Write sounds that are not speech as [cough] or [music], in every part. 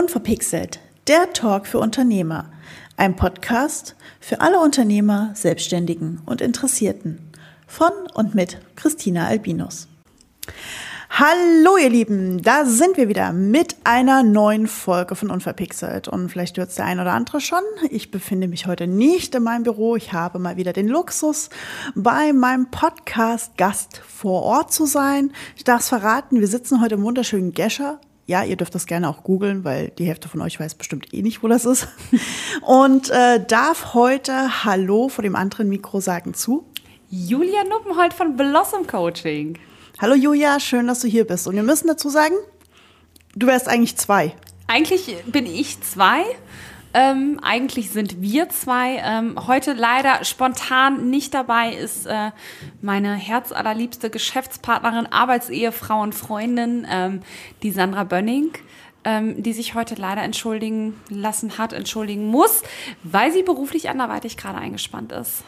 Unverpixelt, der Talk für Unternehmer. Ein Podcast für alle Unternehmer, Selbstständigen und Interessierten. Von und mit Christina Albinus. Hallo ihr Lieben, da sind wir wieder mit einer neuen Folge von Unverpixelt. Und vielleicht hört es der ein oder andere schon. Ich befinde mich heute nicht in meinem Büro. Ich habe mal wieder den Luxus, bei meinem Podcast-Gast vor Ort zu sein. Ich darf es verraten, wir sitzen heute im wunderschönen Gescher ja, ihr dürft das gerne auch googeln, weil die Hälfte von euch weiß bestimmt eh nicht, wo das ist. [laughs] Und äh, darf heute Hallo vor dem anderen Mikro sagen zu. Julia Nuppenholt von Blossom Coaching. Hallo Julia, schön, dass du hier bist. Und wir müssen dazu sagen, du wärst eigentlich zwei. Eigentlich bin ich zwei. Ähm, eigentlich sind wir zwei. Ähm, heute leider spontan nicht dabei ist äh, meine herzallerliebste Geschäftspartnerin, Arbeitsehefrau und Freundin, ähm, die Sandra Bönning. Ähm, die sich heute leider entschuldigen lassen hat, entschuldigen muss, weil sie beruflich anderweitig gerade eingespannt ist.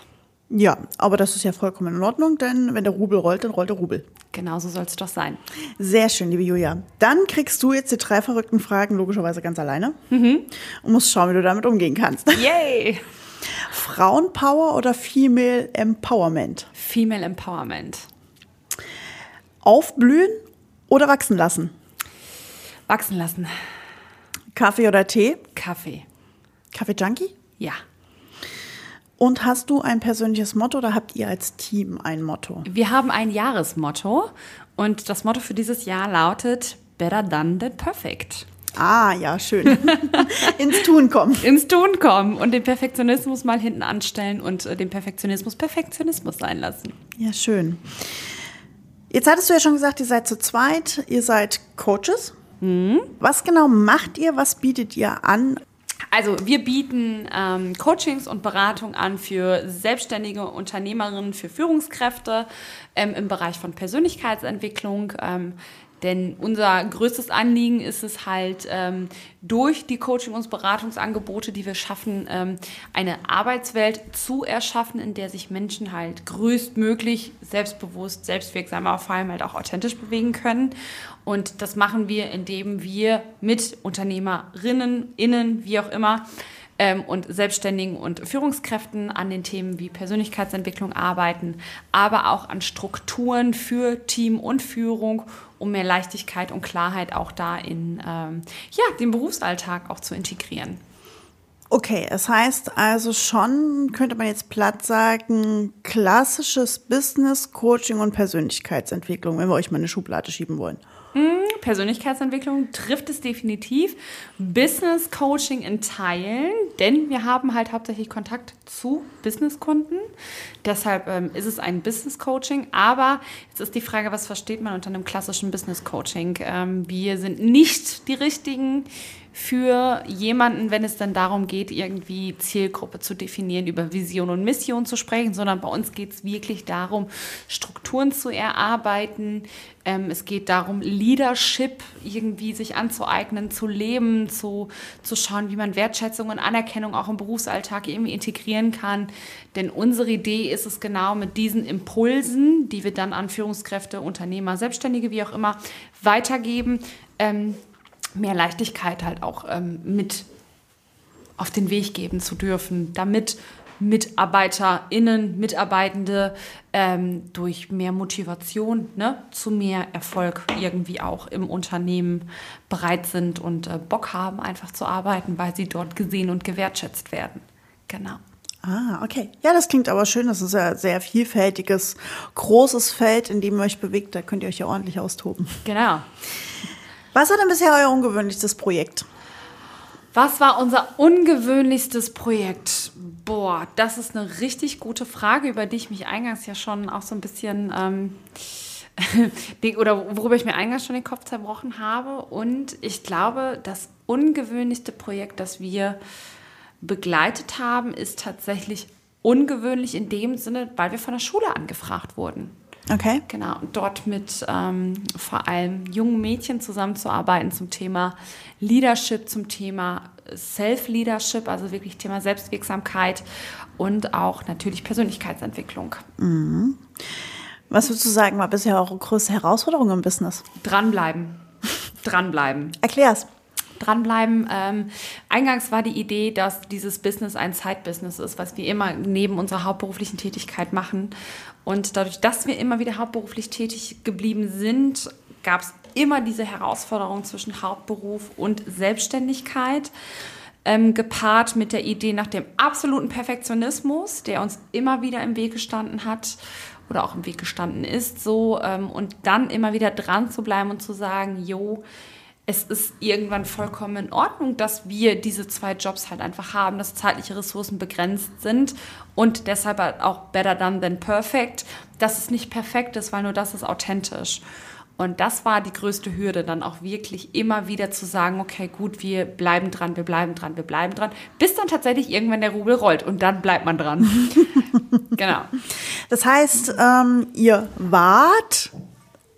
Ja, aber das ist ja vollkommen in Ordnung, denn wenn der Rubel rollt, dann rollt der Rubel. Genau so soll es doch sein. Sehr schön, liebe Julia. Dann kriegst du jetzt die drei verrückten Fragen logischerweise ganz alleine mhm. und musst schauen, wie du damit umgehen kannst. [laughs] Yay! Frauenpower oder Female Empowerment? Female Empowerment. Aufblühen oder wachsen lassen? Wachsen lassen. Kaffee oder Tee? Kaffee. Kaffee Junkie? Ja. Und hast du ein persönliches Motto oder habt ihr als Team ein Motto? Wir haben ein Jahresmotto und das Motto für dieses Jahr lautet Better Done Than Perfect. Ah, ja, schön. [laughs] Ins Tun kommen. Ins Tun kommen und den Perfektionismus mal hinten anstellen und äh, den Perfektionismus Perfektionismus sein lassen. Ja, schön. Jetzt hattest du ja schon gesagt, ihr seid zu zweit, ihr seid Coaches. Mhm. Was genau macht ihr? Was bietet ihr an? Also wir bieten ähm, Coachings und Beratung an für selbstständige Unternehmerinnen, für Führungskräfte ähm, im Bereich von Persönlichkeitsentwicklung. Ähm, denn unser größtes Anliegen ist es halt, ähm, durch die Coaching- und Beratungsangebote, die wir schaffen, ähm, eine Arbeitswelt zu erschaffen, in der sich Menschen halt größtmöglich selbstbewusst, selbstwirksam, aber vor allem halt auch authentisch bewegen können. Und das machen wir, indem wir mit Unternehmerinnen, Innen, wie auch immer, ähm, und Selbstständigen und Führungskräften an den Themen wie Persönlichkeitsentwicklung arbeiten, aber auch an Strukturen für Team und Führung, um mehr Leichtigkeit und Klarheit auch da in ähm, ja, den Berufsalltag auch zu integrieren. Okay, es heißt also schon, könnte man jetzt platt sagen, klassisches Business, Coaching und Persönlichkeitsentwicklung, wenn wir euch mal eine Schublade schieben wollen. Hm, Persönlichkeitsentwicklung trifft es definitiv. Business Coaching in Teilen, denn wir haben halt hauptsächlich Kontakt zu Businesskunden. Deshalb ähm, ist es ein Business Coaching. Aber jetzt ist die Frage, was versteht man unter einem klassischen Business Coaching? Ähm, wir sind nicht die richtigen für jemanden, wenn es dann darum geht, irgendwie Zielgruppe zu definieren, über Vision und Mission zu sprechen, sondern bei uns geht es wirklich darum, Strukturen zu erarbeiten. Ähm, es geht darum, Leadership irgendwie sich anzueignen, zu leben, zu, zu schauen, wie man Wertschätzung und Anerkennung auch im Berufsalltag irgendwie integrieren kann. Denn unsere Idee ist es genau mit diesen Impulsen, die wir dann an Führungskräfte, Unternehmer, Selbstständige, wie auch immer, weitergeben, ähm, mehr Leichtigkeit halt auch ähm, mit auf den Weg geben zu dürfen, damit MitarbeiterInnen, Mitarbeitende ähm, durch mehr Motivation ne, zu mehr Erfolg irgendwie auch im Unternehmen bereit sind und äh, Bock haben, einfach zu arbeiten, weil sie dort gesehen und gewertschätzt werden. Genau. Ah, okay. Ja, das klingt aber schön. Das ist ein sehr vielfältiges, großes Feld, in dem ihr euch bewegt. Da könnt ihr euch ja ordentlich austoben. Genau. Was war denn bisher euer ungewöhnlichstes Projekt? Was war unser ungewöhnlichstes Projekt? Boah, das ist eine richtig gute Frage, über die ich mich eingangs ja schon auch so ein bisschen ähm, [laughs] oder worüber ich mir eingangs schon den Kopf zerbrochen habe. Und ich glaube, das ungewöhnlichste Projekt, das wir begleitet haben, ist tatsächlich ungewöhnlich in dem Sinne, weil wir von der Schule angefragt wurden. Okay. Genau, und dort mit ähm, vor allem jungen Mädchen zusammenzuarbeiten zum Thema Leadership, zum Thema Self-Leadership, also wirklich Thema Selbstwirksamkeit und auch natürlich Persönlichkeitsentwicklung. Mhm. Was würdest du sagen, war bisher eure größte Herausforderung im Business? Dranbleiben. Dranbleiben. Erklär's. Dranbleiben. Ähm, eingangs war die Idee, dass dieses Business ein Side-Business ist, was wir immer neben unserer hauptberuflichen Tätigkeit machen. Und dadurch, dass wir immer wieder hauptberuflich tätig geblieben sind, gab es immer diese Herausforderung zwischen Hauptberuf und Selbstständigkeit. Ähm, gepaart mit der Idee nach dem absoluten Perfektionismus, der uns immer wieder im Weg gestanden hat oder auch im Weg gestanden ist, so ähm, und dann immer wieder dran zu bleiben und zu sagen, jo, es ist irgendwann vollkommen in Ordnung, dass wir diese zwei Jobs halt einfach haben, dass zeitliche Ressourcen begrenzt sind und deshalb halt auch better done than perfect, dass es nicht perfekt ist, weil nur das ist authentisch. Und das war die größte Hürde, dann auch wirklich immer wieder zu sagen, okay, gut, wir bleiben dran, wir bleiben dran, wir bleiben dran, bis dann tatsächlich irgendwann der Rubel rollt und dann bleibt man dran. [laughs] genau. Das heißt, ähm, ihr wart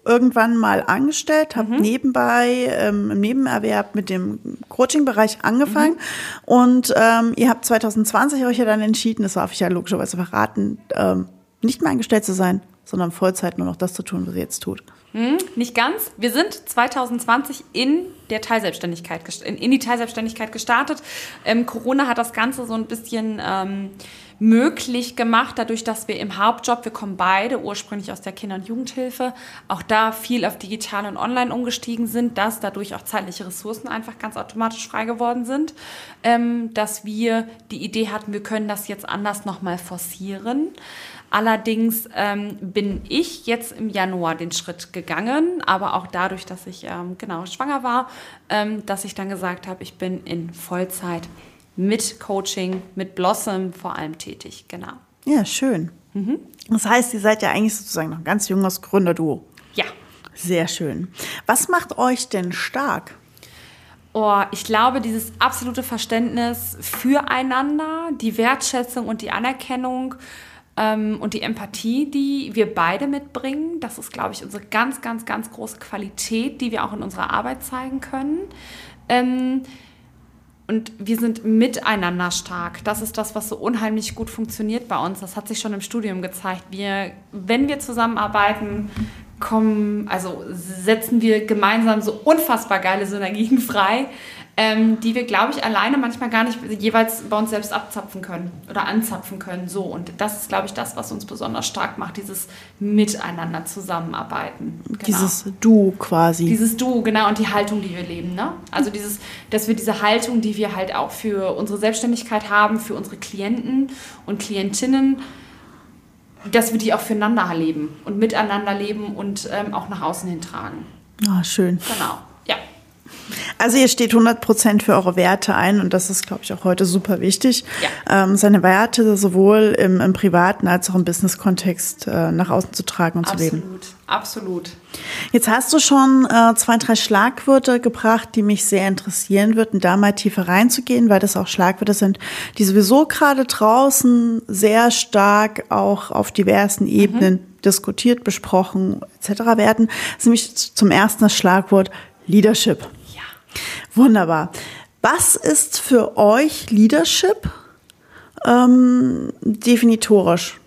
irgendwann mal angestellt, habt mhm. nebenbei ähm, im Nebenerwerb mit dem Coaching-Bereich angefangen mhm. und ähm, ihr habt 2020 euch ja dann entschieden, das darf ich ja logischerweise verraten, ähm, nicht mehr angestellt zu sein, sondern Vollzeit nur noch das zu tun, was ihr jetzt tut. Hm, nicht ganz. Wir sind 2020 in der Teilselbstständigkeit in, die Teilselbstständigkeit gestartet. Ähm, Corona hat das Ganze so ein bisschen ähm, möglich gemacht, dadurch, dass wir im Hauptjob, wir kommen beide ursprünglich aus der Kinder- und Jugendhilfe, auch da viel auf digital und online umgestiegen sind, dass dadurch auch zeitliche Ressourcen einfach ganz automatisch frei geworden sind, ähm, dass wir die Idee hatten, wir können das jetzt anders nochmal forcieren. Allerdings ähm, bin ich jetzt im Januar den Schritt gegangen, aber auch dadurch, dass ich ähm, genau schwanger war, ähm, dass ich dann gesagt habe, ich bin in Vollzeit mit Coaching, mit Blossom vor allem tätig. Genau. Ja, schön. Mhm. Das heißt, ihr seid ja eigentlich sozusagen noch ein ganz junges Gründerduo. Ja. Sehr schön. Was macht euch denn stark? Oh, ich glaube, dieses absolute Verständnis füreinander, die Wertschätzung und die Anerkennung und die Empathie, die wir beide mitbringen, das ist, glaube ich, unsere ganz, ganz, ganz große Qualität, die wir auch in unserer Arbeit zeigen können. Ähm, und wir sind miteinander stark. Das ist das, was so unheimlich gut funktioniert bei uns. Das hat sich schon im Studium gezeigt. Wir, wenn wir zusammenarbeiten, kommen, also setzen wir gemeinsam so unfassbar geile Synergien [laughs] frei, ähm, die wir, glaube ich, alleine manchmal gar nicht jeweils bei uns selbst abzapfen können oder anzapfen können. So. Und das ist, glaube ich, das, was uns besonders stark macht, dieses Miteinander zusammenarbeiten. Genau. Dieses Du quasi. Dieses Du, genau, und die Haltung, die wir leben. Ne? Also dieses, dass wir diese Haltung, die wir halt auch für unsere Selbstständigkeit haben, für unsere Klienten und Klientinnen, dass wir die auch füreinander leben und miteinander leben und ähm, auch nach außen hin tragen. Ah, schön. Genau, ja. Also ihr steht 100% für eure Werte ein und das ist, glaube ich, auch heute super wichtig, ja. ähm, seine Werte sowohl im, im, privaten als auch im Business-Kontext äh, nach außen zu tragen und absolut, zu leben. Absolut, absolut. Jetzt hast du schon äh, zwei, drei Schlagwörter gebracht, die mich sehr interessieren würden, da mal tiefer reinzugehen, weil das auch Schlagwörter sind, die sowieso gerade draußen sehr stark auch auf diversen Ebenen mhm. diskutiert, besprochen etc. werden. Das ist nämlich zum ersten das Schlagwort Leadership. Wunderbar. Was ist für euch Leadership ähm, definitorisch?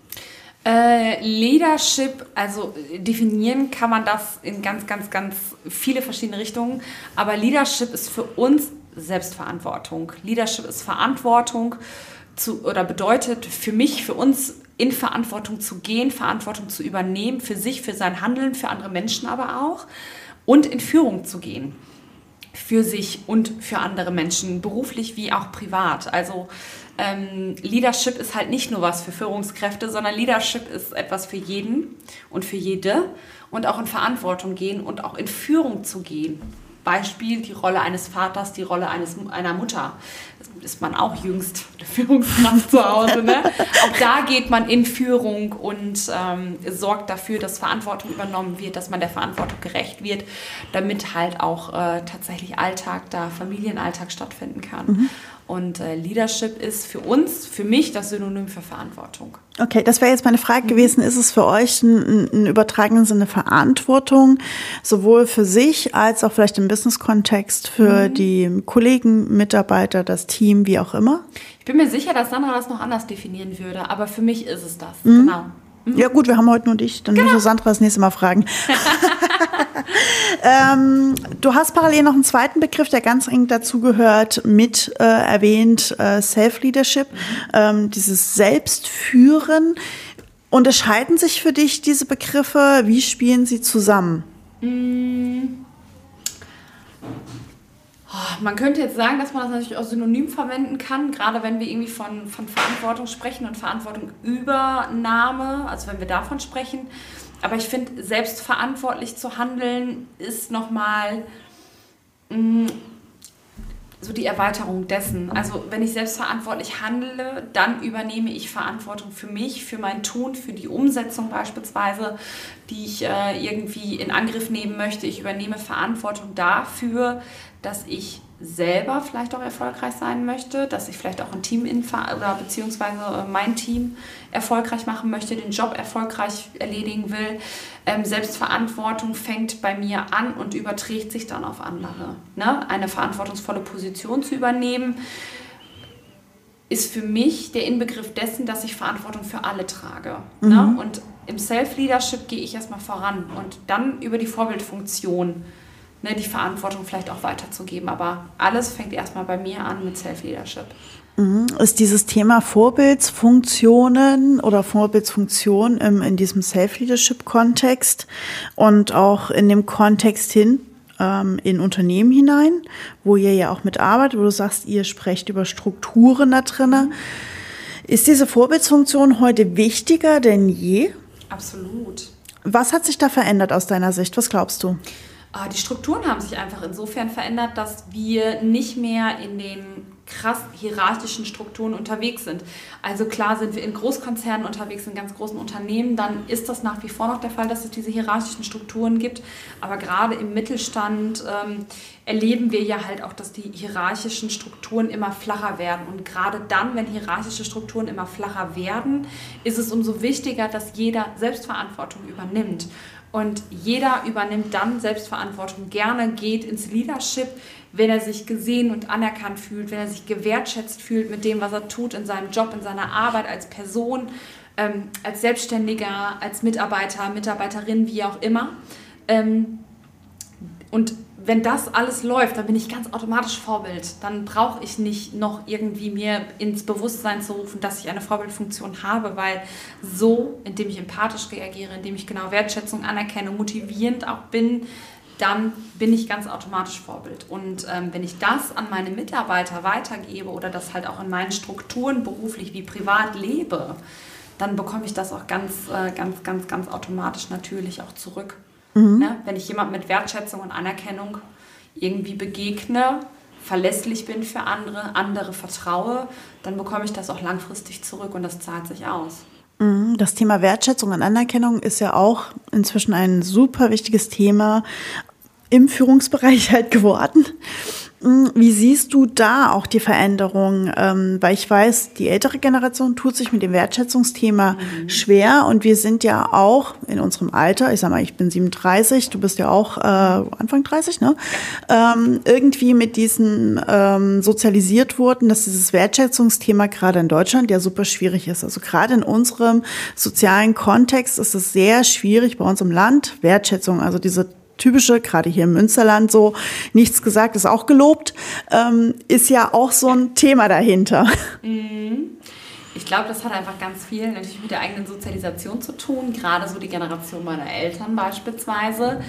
Äh, Leadership, also definieren kann man das in ganz, ganz, ganz viele verschiedene Richtungen. Aber Leadership ist für uns Selbstverantwortung. Leadership ist Verantwortung zu, oder bedeutet für mich, für uns in Verantwortung zu gehen, Verantwortung zu übernehmen, für sich, für sein Handeln, für andere Menschen aber auch und in Führung zu gehen für sich und für andere Menschen, beruflich wie auch privat. Also ähm, Leadership ist halt nicht nur was für Führungskräfte, sondern Leadership ist etwas für jeden und für jede und auch in Verantwortung gehen und auch in Führung zu gehen. Beispiel die Rolle eines Vaters, die Rolle eines, einer Mutter. Das ist man auch jüngst Führungskraft zu Hause. Ne? Auch da geht man in Führung und ähm, sorgt dafür, dass Verantwortung übernommen wird, dass man der Verantwortung gerecht wird, damit halt auch äh, tatsächlich Alltag da, Familienalltag stattfinden kann. Mhm. Und äh, Leadership ist für uns, für mich das Synonym für Verantwortung. Okay, das wäre jetzt meine Frage gewesen. Ist es für euch ein, ein übertragenen Sinne Verantwortung, sowohl für sich als auch vielleicht im Business-Kontext für mhm. die Kollegen, Mitarbeiter, das Team, wie auch immer? Ich bin mir sicher, dass Sandra das noch anders definieren würde, aber für mich ist es das. Mhm. Genau. Mhm. Ja gut, wir haben heute nur dich, dann genau. muss Sandra das nächste Mal fragen. [laughs] [laughs] ähm, du hast parallel noch einen zweiten Begriff, der ganz eng dazu gehört, mit äh, erwähnt, äh, Self-Leadership, ähm, dieses Selbstführen. Unterscheiden sich für dich diese Begriffe? Wie spielen sie zusammen? Mm. Oh, man könnte jetzt sagen, dass man das natürlich auch synonym verwenden kann, gerade wenn wir irgendwie von, von Verantwortung sprechen und Verantwortungübernahme, also wenn wir davon sprechen. Aber ich finde, selbstverantwortlich zu handeln ist nochmal mm, so die Erweiterung dessen. Also wenn ich selbstverantwortlich handle, dann übernehme ich Verantwortung für mich, für mein Tun, für die Umsetzung beispielsweise, die ich äh, irgendwie in Angriff nehmen möchte. Ich übernehme Verantwortung dafür, dass ich selber vielleicht auch erfolgreich sein möchte, dass ich vielleicht auch ein Team oder beziehungsweise äh, mein Team erfolgreich machen möchte, den Job erfolgreich erledigen will. Ähm, Selbstverantwortung fängt bei mir an und überträgt sich dann auf andere. Ne? Eine verantwortungsvolle Position zu übernehmen, ist für mich der Inbegriff dessen, dass ich Verantwortung für alle trage. Ne? Mhm. Ne? Und im Self-Leadership gehe ich erstmal voran und dann über die Vorbildfunktion ne, die Verantwortung vielleicht auch weiterzugeben. Aber alles fängt erstmal bei mir an mit Self-Leadership. Mhm. Ist dieses Thema Vorbildsfunktionen oder Vorbildsfunktion im, in diesem Self-Leadership-Kontext und auch in dem Kontext hin ähm, in Unternehmen hinein, wo ihr ja auch mitarbeitet, wo du sagst, ihr sprecht über Strukturen da drinnen. Ist diese Vorbildsfunktion heute wichtiger denn je? Absolut. Was hat sich da verändert aus deiner Sicht? Was glaubst du? Ah, die Strukturen haben sich einfach insofern verändert, dass wir nicht mehr in den krass hierarchischen Strukturen unterwegs sind. Also klar sind wir in Großkonzernen unterwegs, in ganz großen Unternehmen, dann ist das nach wie vor noch der Fall, dass es diese hierarchischen Strukturen gibt. Aber gerade im Mittelstand ähm, erleben wir ja halt auch, dass die hierarchischen Strukturen immer flacher werden. Und gerade dann, wenn hierarchische Strukturen immer flacher werden, ist es umso wichtiger, dass jeder Selbstverantwortung übernimmt. Und jeder übernimmt dann Selbstverantwortung gerne, geht ins Leadership, wenn er sich gesehen und anerkannt fühlt, wenn er sich gewertschätzt fühlt mit dem, was er tut in seinem Job, in seiner Arbeit als Person, ähm, als Selbstständiger, als Mitarbeiter, Mitarbeiterin, wie auch immer. Ähm, und wenn das alles läuft, dann bin ich ganz automatisch Vorbild. Dann brauche ich nicht noch irgendwie mir ins Bewusstsein zu rufen, dass ich eine Vorbildfunktion habe, weil so, indem ich empathisch reagiere, indem ich genau Wertschätzung anerkenne, motivierend auch bin, dann bin ich ganz automatisch Vorbild. Und ähm, wenn ich das an meine Mitarbeiter weitergebe oder das halt auch in meinen Strukturen beruflich wie privat lebe, dann bekomme ich das auch ganz, äh, ganz, ganz, ganz automatisch natürlich auch zurück. Mhm. Ne? Wenn ich jemand mit Wertschätzung und Anerkennung irgendwie begegne, verlässlich bin für andere, andere vertraue, dann bekomme ich das auch langfristig zurück und das zahlt sich aus. Mhm. Das Thema Wertschätzung und Anerkennung ist ja auch inzwischen ein super wichtiges Thema im Führungsbereich [laughs] halt geworden. Hm, wie siehst du da auch die Veränderung? Ähm, weil ich weiß, die ältere Generation tut sich mit dem Wertschätzungsthema mhm. schwer und wir sind ja auch in unserem Alter, ich sag mal, ich bin 37, du bist ja auch äh, Anfang 30, ne? Ähm, irgendwie mit diesen ähm, sozialisiert wurden, dass dieses Wertschätzungsthema gerade in Deutschland ja super schwierig ist. Also gerade in unserem sozialen Kontext ist es sehr schwierig bei uns im Land, Wertschätzung, also diese typische, gerade hier im Münsterland so, nichts gesagt ist auch gelobt, ähm, ist ja auch so ein Thema dahinter. Mhm. Ich glaube, das hat einfach ganz viel natürlich mit der eigenen Sozialisation zu tun. Gerade so die Generation meiner Eltern beispielsweise,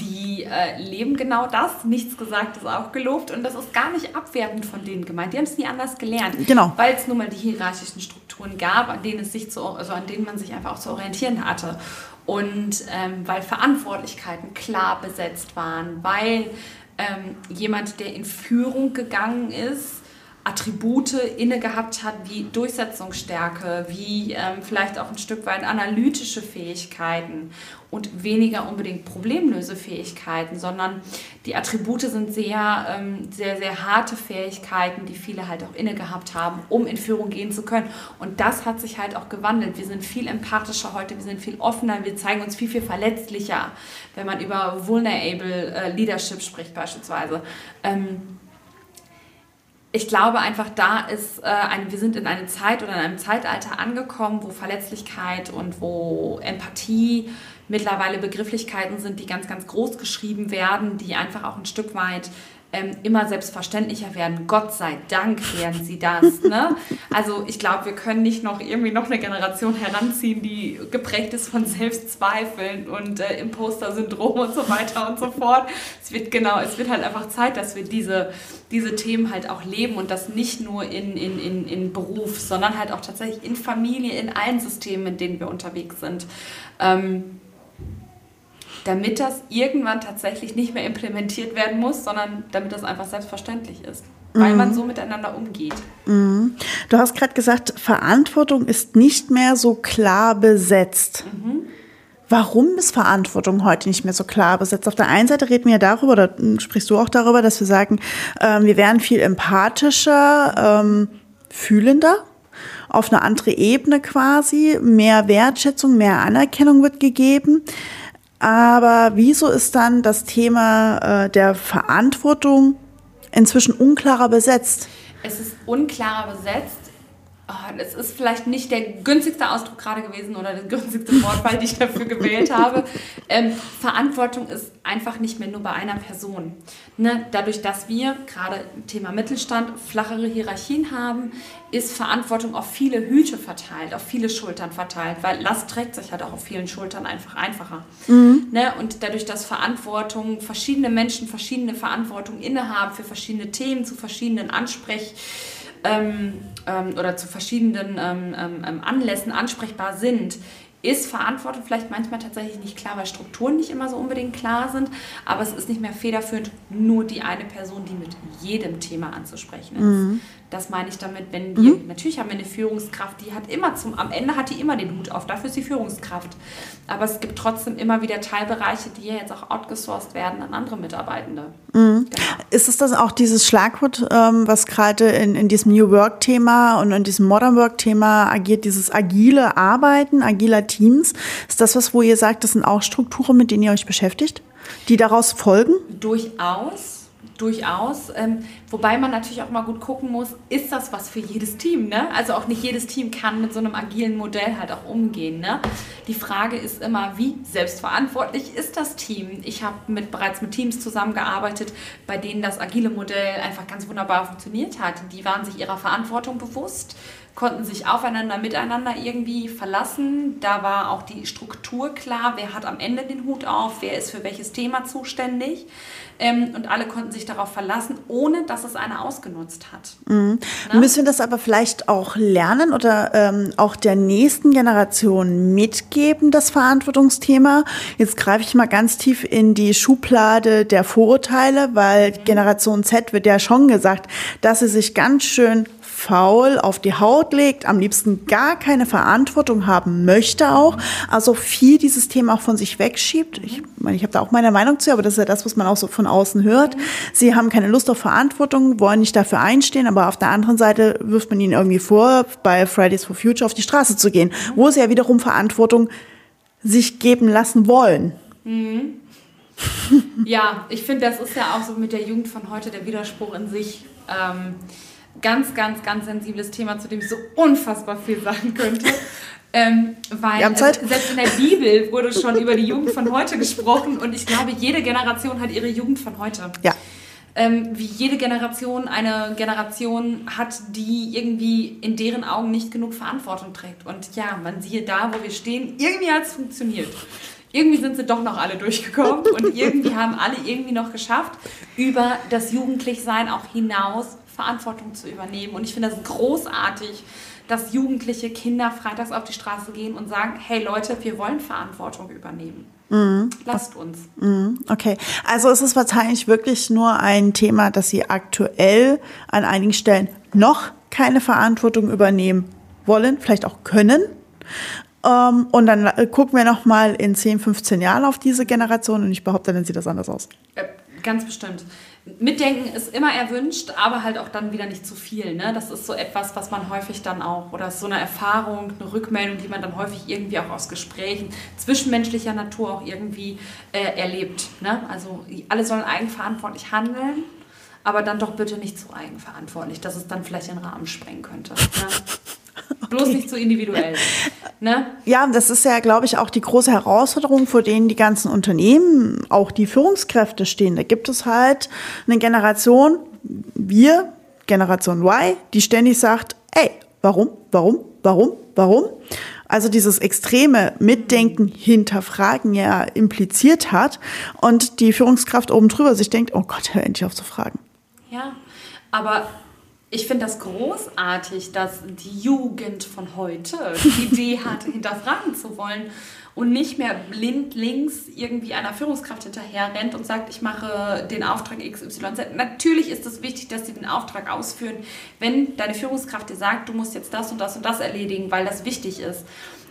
die äh, leben genau das. Nichts gesagt ist auch gelobt und das ist gar nicht abwertend von denen gemeint. Die haben es nie anders gelernt. Genau. Weil es nun mal die hierarchischen Strukturen gab, an denen es sich zu, also an denen man sich einfach auch zu orientieren hatte und ähm, weil Verantwortlichkeiten klar besetzt waren, weil ähm, jemand, der in Führung gegangen ist, Attribute inne gehabt hat wie Durchsetzungsstärke, wie ähm, vielleicht auch ein Stück weit analytische Fähigkeiten und weniger unbedingt Problemlösefähigkeiten, sondern die Attribute sind sehr, ähm, sehr, sehr harte Fähigkeiten, die viele halt auch inne gehabt haben, um in Führung gehen zu können. Und das hat sich halt auch gewandelt. Wir sind viel empathischer heute, wir sind viel offener, wir zeigen uns viel, viel verletzlicher, wenn man über vulnerable äh, Leadership spricht beispielsweise. Ähm, ich glaube einfach, da ist äh, ein, wir sind in eine Zeit oder in einem Zeitalter angekommen, wo Verletzlichkeit und wo Empathie mittlerweile Begrifflichkeiten sind, die ganz, ganz groß geschrieben werden, die einfach auch ein Stück weit ähm, immer selbstverständlicher werden. Gott sei Dank werden sie das. Ne? [laughs] Also ich glaube, wir können nicht noch irgendwie noch eine Generation heranziehen, die geprägt ist von Selbstzweifeln und äh, Imposter-Syndrom und so weiter und so fort. Es wird genau, es wird halt einfach Zeit, dass wir diese, diese Themen halt auch leben und das nicht nur in, in, in, in Beruf, sondern halt auch tatsächlich in Familie, in allen Systemen, in denen wir unterwegs sind. Ähm, damit das irgendwann tatsächlich nicht mehr implementiert werden muss, sondern damit das einfach selbstverständlich ist, weil mhm. man so miteinander umgeht. Mhm. Du hast gerade gesagt, Verantwortung ist nicht mehr so klar besetzt. Mhm. Warum ist Verantwortung heute nicht mehr so klar besetzt? Auf der einen Seite reden wir ja darüber, oder sprichst du auch darüber, dass wir sagen, ähm, wir werden viel empathischer, ähm, fühlender, auf eine andere Ebene quasi, mehr Wertschätzung, mehr Anerkennung wird gegeben. Aber wieso ist dann das Thema äh, der Verantwortung inzwischen unklarer besetzt? Es ist unklarer besetzt. Oh, es ist vielleicht nicht der günstigste Ausdruck gerade gewesen oder der günstigste Wortwahl, die ich dafür gewählt habe. Ähm, Verantwortung ist einfach nicht mehr nur bei einer Person. Ne? Dadurch, dass wir gerade im Thema Mittelstand flachere Hierarchien haben, ist Verantwortung auf viele Hüte verteilt, auf viele Schultern verteilt, weil Last trägt sich halt auch auf vielen Schultern einfach einfacher. Mhm. Ne? Und dadurch, dass Verantwortung, verschiedene Menschen verschiedene Verantwortung innehaben für verschiedene Themen, zu verschiedenen Ansprech- ähm, ähm, oder zu verschiedenen ähm, ähm, ähm Anlässen ansprechbar sind, ist Verantwortung vielleicht manchmal tatsächlich nicht klar, weil Strukturen nicht immer so unbedingt klar sind, aber es ist nicht mehr federführend, nur die eine Person, die mit jedem Thema anzusprechen ist. Mhm. Das meine ich damit, wenn wir, mhm. natürlich haben wir eine Führungskraft, die hat immer zum, am Ende hat die immer den Hut auf, dafür ist die Führungskraft. Aber es gibt trotzdem immer wieder Teilbereiche, die ja jetzt auch outgesourced werden an andere Mitarbeitende. Mhm. Ist es das auch dieses Schlagwort, ähm, was gerade in, in diesem New Work-Thema und in diesem Modern Work-Thema agiert, dieses agile Arbeiten, agiler Teams? Ist das was, wo ihr sagt, das sind auch Strukturen, mit denen ihr euch beschäftigt, die daraus folgen? Durchaus durchaus. Ähm, wobei man natürlich auch mal gut gucken muss, ist das was für jedes Team? Ne? Also auch nicht jedes Team kann mit so einem agilen Modell halt auch umgehen. Ne? Die Frage ist immer, wie selbstverantwortlich ist das Team? Ich habe mit, bereits mit Teams zusammengearbeitet, bei denen das agile Modell einfach ganz wunderbar funktioniert hat. Die waren sich ihrer Verantwortung bewusst konnten sich aufeinander, miteinander irgendwie verlassen. Da war auch die Struktur klar, wer hat am Ende den Hut auf, wer ist für welches Thema zuständig. Ähm, und alle konnten sich darauf verlassen, ohne dass es einer ausgenutzt hat. Mhm. Müssen wir das aber vielleicht auch lernen oder ähm, auch der nächsten Generation mitgeben, das Verantwortungsthema? Jetzt greife ich mal ganz tief in die Schublade der Vorurteile, weil mhm. Generation Z wird ja schon gesagt, dass sie sich ganz schön faul auf die Haut legt, am liebsten gar keine Verantwortung haben möchte auch, also viel dieses Thema auch von sich wegschiebt. Ich meine, ich habe da auch meine Meinung zu, aber das ist ja das, was man auch so von außen hört. Sie haben keine Lust auf Verantwortung, wollen nicht dafür einstehen, aber auf der anderen Seite wirft man ihnen irgendwie vor, bei Fridays for Future auf die Straße zu gehen, wo sie ja wiederum Verantwortung sich geben lassen wollen. Mhm. ja, ich finde, das ist ja auch so mit der Jugend von heute der Widerspruch in sich. Ähm, ganz, ganz, ganz sensibles Thema, zu dem ich so unfassbar viel sagen könnte. Ähm, weil also, selbst in der Bibel wurde schon über die Jugend von heute gesprochen und ich glaube, jede Generation hat ihre Jugend von heute. Ja. Ähm, wie jede Generation eine Generation hat, die irgendwie in deren Augen nicht genug Verantwortung trägt. Und ja, man siehe da, wo wir stehen, irgendwie hat es funktioniert. Irgendwie sind sie doch noch alle durchgekommen und irgendwie haben alle irgendwie noch geschafft, über das Jugendlichsein auch hinaus Verantwortung zu übernehmen. Und ich finde das großartig, dass jugendliche Kinder freitags auf die Straße gehen und sagen, hey Leute, wir wollen Verantwortung übernehmen. Mhm. Lasst uns. Mhm. Okay, also es ist wahrscheinlich wirklich nur ein Thema, dass Sie aktuell an einigen Stellen noch keine Verantwortung übernehmen wollen, vielleicht auch können. Um, ähm, und dann äh, gucken wir noch mal in 10, 15 Jahren auf diese Generation und ich behaupte, dann sieht das anders aus. Äh, ganz bestimmt. Mitdenken ist immer erwünscht, aber halt auch dann wieder nicht zu viel. Ne? Das ist so etwas, was man häufig dann auch, oder so eine Erfahrung, eine Rückmeldung, die man dann häufig irgendwie auch aus Gesprächen zwischenmenschlicher Natur auch irgendwie äh, erlebt. Ne? Also alle sollen eigenverantwortlich handeln, aber dann doch bitte nicht zu eigenverantwortlich, dass es dann vielleicht den Rahmen sprengen könnte. Ne? [laughs] Okay. [laughs] Bloß nicht so individuell. Ne? Ja, das ist ja, glaube ich, auch die große Herausforderung, vor denen die ganzen Unternehmen, auch die Führungskräfte stehen. Da gibt es halt eine Generation, wir, Generation Y, die ständig sagt, ey, warum, warum, warum, warum? Also dieses extreme Mitdenken, Hinterfragen ja impliziert hat und die Führungskraft oben drüber sich denkt, oh Gott, hör endlich auf zu fragen. Ja, aber ich finde das großartig, dass die Jugend von heute die [laughs] Idee hat, hinterfragen zu wollen und nicht mehr blind links irgendwie einer Führungskraft hinterher rennt und sagt, ich mache den Auftrag XYZ. Natürlich ist es wichtig, dass sie den Auftrag ausführen, wenn deine Führungskraft dir sagt, du musst jetzt das und das und das erledigen, weil das wichtig ist.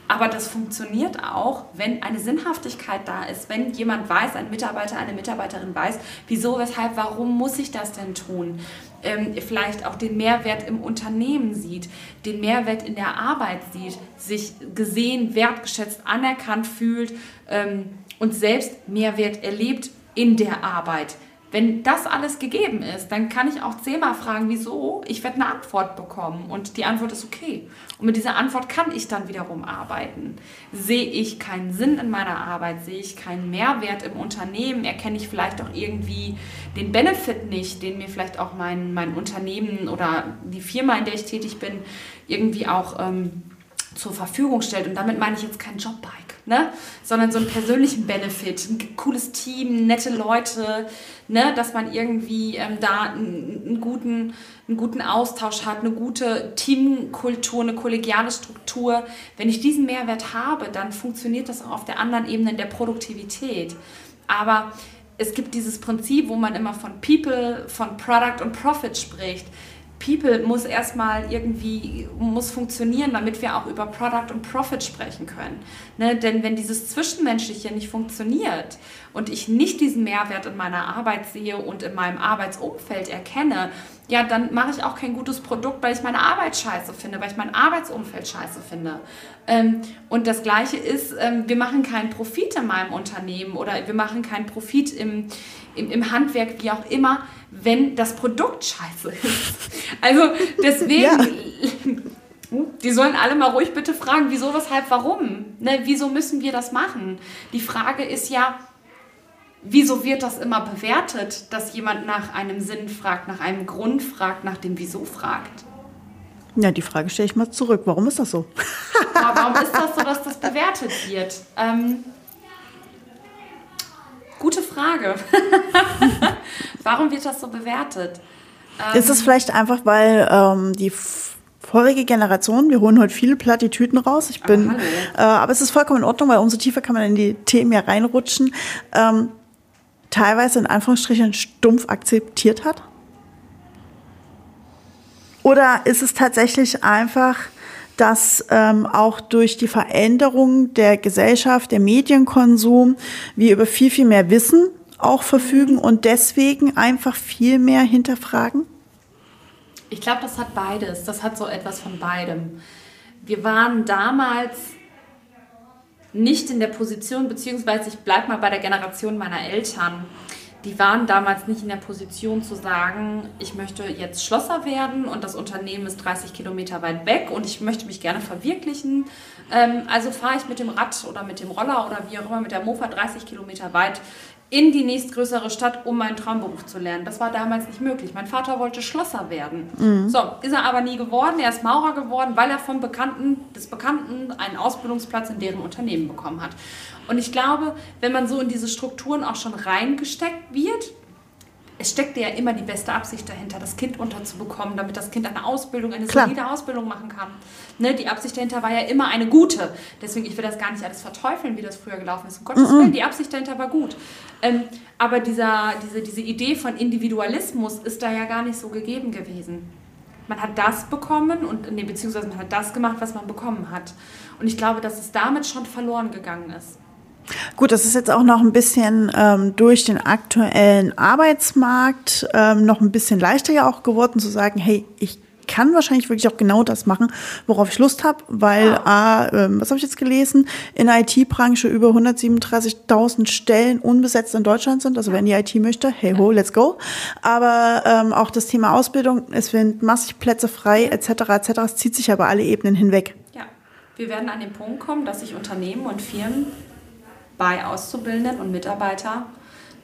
Aber das funktioniert auch, wenn eine Sinnhaftigkeit da ist, wenn jemand weiß, ein Mitarbeiter, eine Mitarbeiterin weiß, wieso, weshalb, warum muss ich das denn tun? Ähm, vielleicht auch den Mehrwert im Unternehmen sieht, den Mehrwert in der Arbeit sieht, sich gesehen, wertgeschätzt, anerkannt fühlt ähm, und selbst Mehrwert erlebt in der Arbeit. Wenn das alles gegeben ist, dann kann ich auch zehnmal fragen, wieso. Ich werde eine Antwort bekommen und die Antwort ist okay. Und mit dieser Antwort kann ich dann wiederum arbeiten. Sehe ich keinen Sinn in meiner Arbeit, sehe ich keinen Mehrwert im Unternehmen, erkenne ich vielleicht auch irgendwie den Benefit nicht, den mir vielleicht auch mein, mein Unternehmen oder die Firma, in der ich tätig bin, irgendwie auch ähm, zur Verfügung stellt. Und damit meine ich jetzt kein Jobbike, ne? sondern so einen persönlichen Benefit, ein cooles Team, nette Leute, ne? dass man irgendwie ähm, da einen, guten, einen guten Austausch hat, eine gute Teamkultur, eine kollegiale Struktur. Wenn ich diesen Mehrwert habe, dann funktioniert das auch auf der anderen Ebene der Produktivität. Aber es gibt dieses Prinzip, wo man immer von People, von Product und Profit spricht. People muss erstmal irgendwie, muss funktionieren, damit wir auch über Product und Profit sprechen können. Ne? Denn wenn dieses Zwischenmenschliche nicht funktioniert und ich nicht diesen Mehrwert in meiner Arbeit sehe und in meinem Arbeitsumfeld erkenne, ja, dann mache ich auch kein gutes Produkt, weil ich meine Arbeit scheiße finde, weil ich mein Arbeitsumfeld scheiße finde. Ähm, und das Gleiche ist, ähm, wir machen keinen Profit in meinem Unternehmen oder wir machen keinen Profit im, im, im Handwerk, wie auch immer, wenn das Produkt scheiße ist. [laughs] Also deswegen, ja. [laughs] die sollen alle mal ruhig bitte fragen, wieso, weshalb, warum. Ne, wieso müssen wir das machen? Die Frage ist ja, wieso wird das immer bewertet, dass jemand nach einem Sinn fragt, nach einem Grund fragt, nach dem Wieso fragt? Ja, die Frage stelle ich mal zurück. Warum ist das so? [laughs] Ja, warum ist das so, dass das bewertet wird? Ähm, gute Frage. [laughs] warum wird das so bewertet? Ähm, ist es vielleicht einfach, weil ähm, die vorige Generation, wir holen heute viele Plattitüten raus. Ich bin, äh, aber es ist vollkommen in Ordnung, weil umso tiefer kann man in die Themen ja reinrutschen. Ähm, teilweise in Anführungsstrichen stumpf akzeptiert hat? Oder ist es tatsächlich einfach, dass ähm, auch durch die Veränderung der Gesellschaft, der Medienkonsum, wir über viel, viel mehr Wissen auch verfügen und deswegen einfach viel mehr hinterfragen? Ich glaube, das hat beides. Das hat so etwas von beidem. Wir waren damals nicht in der Position, beziehungsweise ich bleibe mal bei der Generation meiner Eltern. Die waren damals nicht in der Position zu sagen, ich möchte jetzt Schlosser werden und das Unternehmen ist 30 Kilometer weit weg und ich möchte mich gerne verwirklichen. Ähm, also fahre ich mit dem Rad oder mit dem Roller oder wie auch immer mit der Mofa 30 Kilometer weit in die nächstgrößere Stadt, um meinen Traumberuf zu lernen. Das war damals nicht möglich. Mein Vater wollte Schlosser werden. Mhm. So, ist er aber nie geworden. Er ist Maurer geworden, weil er vom Bekannten, des Bekannten einen Ausbildungsplatz in deren Unternehmen bekommen hat. Und ich glaube, wenn man so in diese Strukturen auch schon reingesteckt wird, es steckte ja immer die beste Absicht dahinter, das Kind unterzubekommen, damit das Kind eine Ausbildung, eine Klar. solide Ausbildung machen kann. Ne, die Absicht dahinter war ja immer eine gute. Deswegen, ich will das gar nicht alles verteufeln, wie das früher gelaufen ist. Um Gottes mm -mm. Willen, die Absicht dahinter war gut. Ähm, aber dieser, diese, diese Idee von Individualismus ist da ja gar nicht so gegeben gewesen. Man hat das bekommen und, nee, beziehungsweise man hat das gemacht, was man bekommen hat. Und ich glaube, dass es damit schon verloren gegangen ist. Gut, das ist jetzt auch noch ein bisschen ähm, durch den aktuellen Arbeitsmarkt ähm, noch ein bisschen leichter ja auch geworden zu sagen, hey, ich kann wahrscheinlich wirklich auch genau das machen, worauf ich Lust habe, weil, ah. A, ähm, was habe ich jetzt gelesen, in der IT-Branche über 137.000 Stellen unbesetzt in Deutschland sind. Also wenn die IT möchte, hey ho, let's go. Aber ähm, auch das Thema Ausbildung, es sind massig Plätze frei, etc., etc. Es zieht sich aber alle Ebenen hinweg. Ja, wir werden an den Punkt kommen, dass sich Unternehmen und Firmen bei Auszubildenden und Mitarbeiter,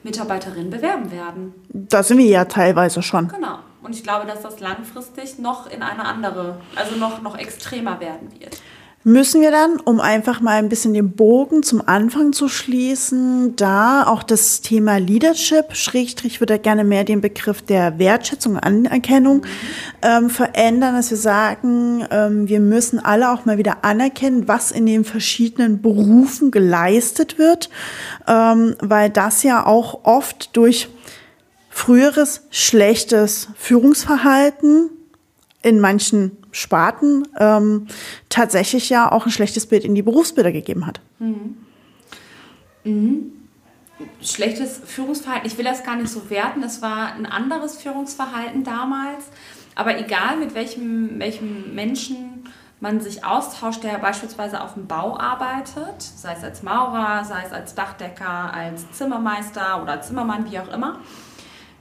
Mitarbeiterinnen bewerben werden. Da sind wir ja teilweise schon. Genau. Und ich glaube, dass das langfristig noch in eine andere, also noch, noch extremer werden wird müssen wir dann, um einfach mal ein bisschen den Bogen zum Anfang zu schließen, da auch das Thema Leadership, Schrägstrich würde gerne mehr den Begriff der Wertschätzung Anerkennung ähm, verändern, dass wir sagen, ähm, wir müssen alle auch mal wieder anerkennen, was in den verschiedenen Berufen geleistet wird, ähm, weil das ja auch oft durch früheres schlechtes Führungsverhalten in manchen Sparten ähm, tatsächlich ja auch ein schlechtes Bild in die Berufsbilder gegeben hat. Mhm. Mhm. Schlechtes Führungsverhalten, ich will das gar nicht so werten, es war ein anderes Führungsverhalten damals, aber egal mit welchem, welchem Menschen man sich austauscht, der beispielsweise auf dem Bau arbeitet, sei es als Maurer, sei es als Dachdecker, als Zimmermeister oder Zimmermann, wie auch immer,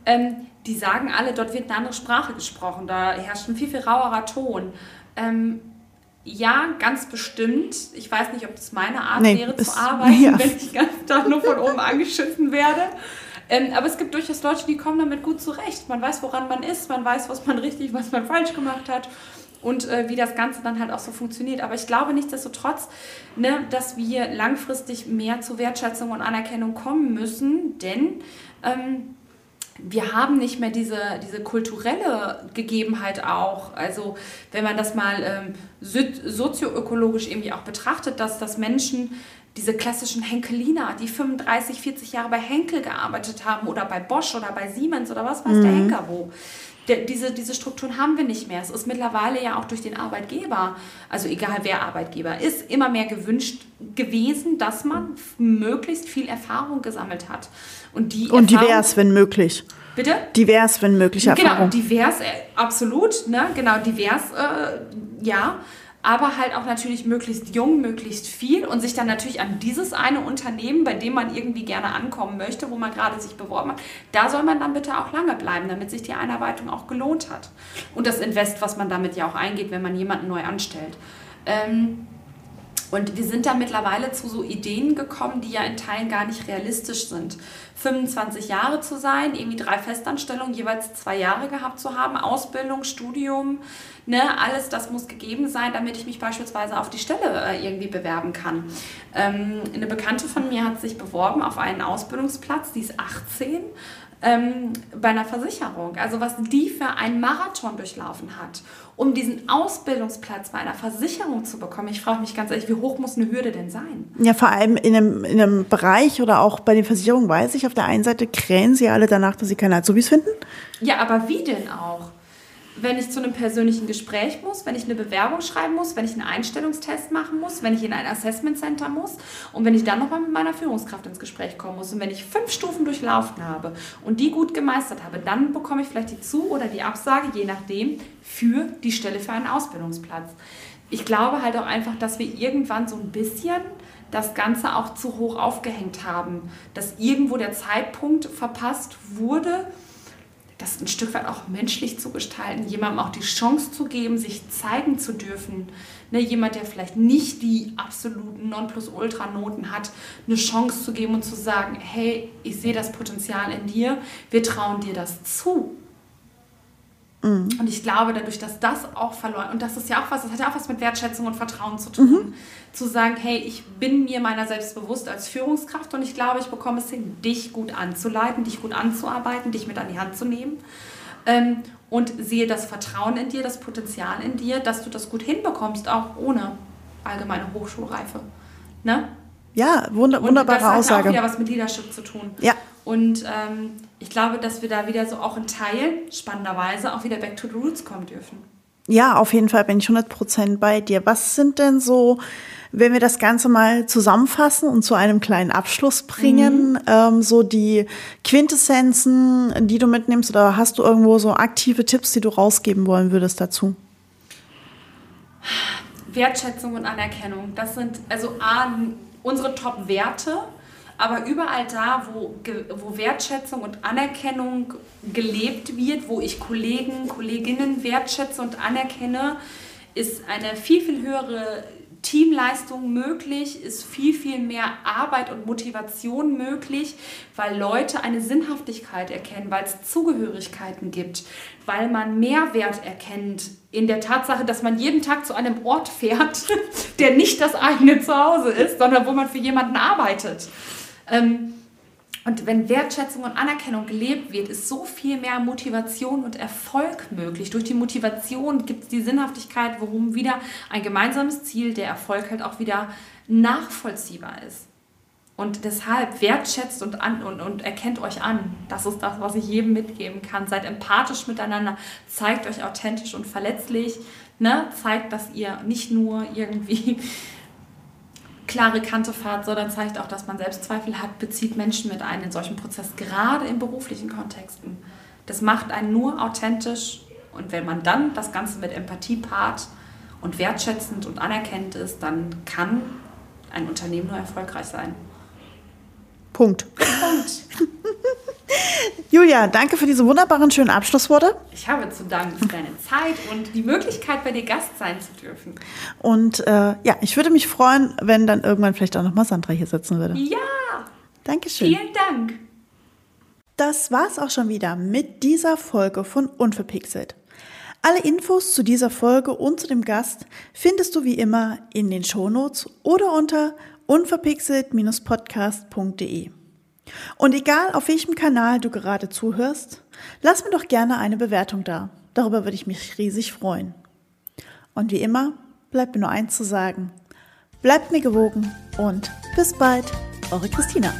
ähm, die sagen alle, dort wird eine andere Sprache gesprochen, da herrscht ein viel, viel rauerer Ton. Ähm, ja, ganz bestimmt. Ich weiß nicht, ob das meine Art nee, wäre zu arbeiten, [laughs] ja. wenn ich ganz Tag nur von oben angeschissen werde. Ähm, aber es gibt durchaus Leute, die kommen damit gut zurecht. Man weiß, woran man ist, man weiß, was man richtig, was man falsch gemacht hat und äh, wie das Ganze dann halt auch so funktioniert. Aber ich glaube nichtsdestotrotz, ne, dass wir langfristig mehr zu Wertschätzung und Anerkennung kommen müssen, denn ähm, wir haben nicht mehr diese, diese kulturelle Gegebenheit auch. Also wenn man das mal ähm, sozioökologisch irgendwie auch betrachtet, dass, dass Menschen diese klassischen Henkeliner, die 35, 40 Jahre bei Henkel gearbeitet haben oder bei Bosch oder bei Siemens oder was weiß mhm. der Henker wo. Der, diese, diese Strukturen haben wir nicht mehr. Es ist mittlerweile ja auch durch den Arbeitgeber, also egal wer Arbeitgeber ist, immer mehr gewünscht gewesen, dass man möglichst viel Erfahrung gesammelt hat. Und, die und divers, wenn möglich. Bitte? Divers, wenn möglich genau, Erfahrung. Genau, divers, äh, absolut. Ne? Genau, divers, äh, ja. Aber halt auch natürlich möglichst jung, möglichst viel und sich dann natürlich an dieses eine Unternehmen, bei dem man irgendwie gerne ankommen möchte, wo man gerade sich beworben hat, da soll man dann bitte auch lange bleiben, damit sich die Einarbeitung auch gelohnt hat. Und das Invest, was man damit ja auch eingeht, wenn man jemanden neu anstellt. Ähm, und wir sind da mittlerweile zu so Ideen gekommen, die ja in Teilen gar nicht realistisch sind. 25 Jahre zu sein, irgendwie drei Festanstellungen, jeweils zwei Jahre gehabt zu haben, Ausbildung, Studium, ne, alles das muss gegeben sein, damit ich mich beispielsweise auf die Stelle äh, irgendwie bewerben kann. Ähm, eine Bekannte von mir hat sich beworben auf einen Ausbildungsplatz, die ist 18 ähm, bei einer Versicherung. Also was die für einen Marathon durchlaufen hat, um diesen Ausbildungsplatz bei einer Versicherung zu bekommen. Ich frage mich ganz ehrlich, wie hoch muss eine Hürde denn sein? Ja, vor allem in einem, in einem Bereich oder auch bei den Versicherungen weiß ich, auf der einen Seite krähen sie alle danach, dass sie keine Azubis finden. Ja, aber wie denn auch? Wenn ich zu einem persönlichen Gespräch muss, wenn ich eine Bewerbung schreiben muss, wenn ich einen Einstellungstest machen muss, wenn ich in ein Assessment Center muss und wenn ich dann nochmal mit meiner Führungskraft ins Gespräch kommen muss und wenn ich fünf Stufen durchlaufen habe und die gut gemeistert habe, dann bekomme ich vielleicht die Zu- oder die Absage, je nachdem, für die Stelle für einen Ausbildungsplatz. Ich glaube halt auch einfach, dass wir irgendwann so ein bisschen das Ganze auch zu hoch aufgehängt haben, dass irgendwo der Zeitpunkt verpasst wurde, das ein Stück weit auch menschlich zu gestalten, jemandem auch die Chance zu geben, sich zeigen zu dürfen. Ne, jemand, der vielleicht nicht die absoluten Nonplusultra-Noten hat, eine Chance zu geben und zu sagen, hey, ich sehe das Potenzial in dir, wir trauen dir das zu. Mhm. Und ich glaube, dadurch, dass das auch verloren, und das ist ja auch was, das hat ja auch was mit Wertschätzung und Vertrauen zu tun, mhm. zu sagen, hey, ich bin mir meiner selbst bewusst als Führungskraft und ich glaube, ich bekomme es hin, dich gut anzuleiten, dich gut anzuarbeiten, dich mit an die Hand zu nehmen. Ähm, und sehe das Vertrauen in dir, das Potenzial in dir, dass du das gut hinbekommst, auch ohne allgemeine Hochschulreife. Ne? Ja, wunder, wunderbare Aussage. Das hat auch wieder was mit Leadership zu tun. Ja. Und ähm, ich glaube, dass wir da wieder so auch in Teilen, spannenderweise, auch wieder back to the roots kommen dürfen. Ja, auf jeden Fall bin ich 100% bei dir. Was sind denn so Wenn wir das Ganze mal zusammenfassen und zu einem kleinen Abschluss bringen, mhm. ähm, so die Quintessenzen, die du mitnimmst, oder hast du irgendwo so aktive Tipps, die du rausgeben wollen würdest dazu? Wertschätzung und Anerkennung, das sind also A, unsere Top-Werte, aber überall da, wo, wo Wertschätzung und Anerkennung gelebt wird, wo ich Kollegen, Kolleginnen wertschätze und anerkenne, ist eine viel, viel höhere Teamleistung möglich, ist viel, viel mehr Arbeit und Motivation möglich, weil Leute eine Sinnhaftigkeit erkennen, weil es Zugehörigkeiten gibt, weil man Mehrwert erkennt in der Tatsache, dass man jeden Tag zu einem Ort fährt, [laughs] der nicht das eigene Zuhause ist, sondern wo man für jemanden arbeitet. Ähm, und wenn Wertschätzung und Anerkennung gelebt wird, ist so viel mehr Motivation und Erfolg möglich. Durch die Motivation gibt es die Sinnhaftigkeit, worum wieder ein gemeinsames Ziel, der Erfolg halt auch wieder nachvollziehbar ist. Und deshalb wertschätzt und, an, und, und erkennt euch an. Das ist das, was ich jedem mitgeben kann. Seid empathisch miteinander, zeigt euch authentisch und verletzlich. Ne? Zeigt, dass ihr nicht nur irgendwie klare Kante fahrt, sondern zeigt auch, dass man Selbstzweifel hat, bezieht Menschen mit ein in solchen Prozess, gerade in beruflichen Kontexten. Das macht einen nur authentisch und wenn man dann das Ganze mit Empathie paart und wertschätzend und anerkennt ist, dann kann ein Unternehmen nur erfolgreich sein. Punkt. Punkt. Julia, danke für diese wunderbaren, schönen Abschlussworte. Ich habe zu danken für deine Zeit und die Möglichkeit, bei dir Gast sein zu dürfen. Und äh, ja, ich würde mich freuen, wenn dann irgendwann vielleicht auch nochmal Sandra hier sitzen würde. Ja. Dankeschön. Vielen Dank. Das war's auch schon wieder mit dieser Folge von Unverpixelt. Alle Infos zu dieser Folge und zu dem Gast findest du wie immer in den Shownotes oder unter unverpixelt-podcast.de. Und egal auf welchem Kanal du gerade zuhörst, lass mir doch gerne eine Bewertung da. Darüber würde ich mich riesig freuen. Und wie immer, bleibt mir nur eins zu sagen. Bleibt mir gewogen und bis bald, eure Christina.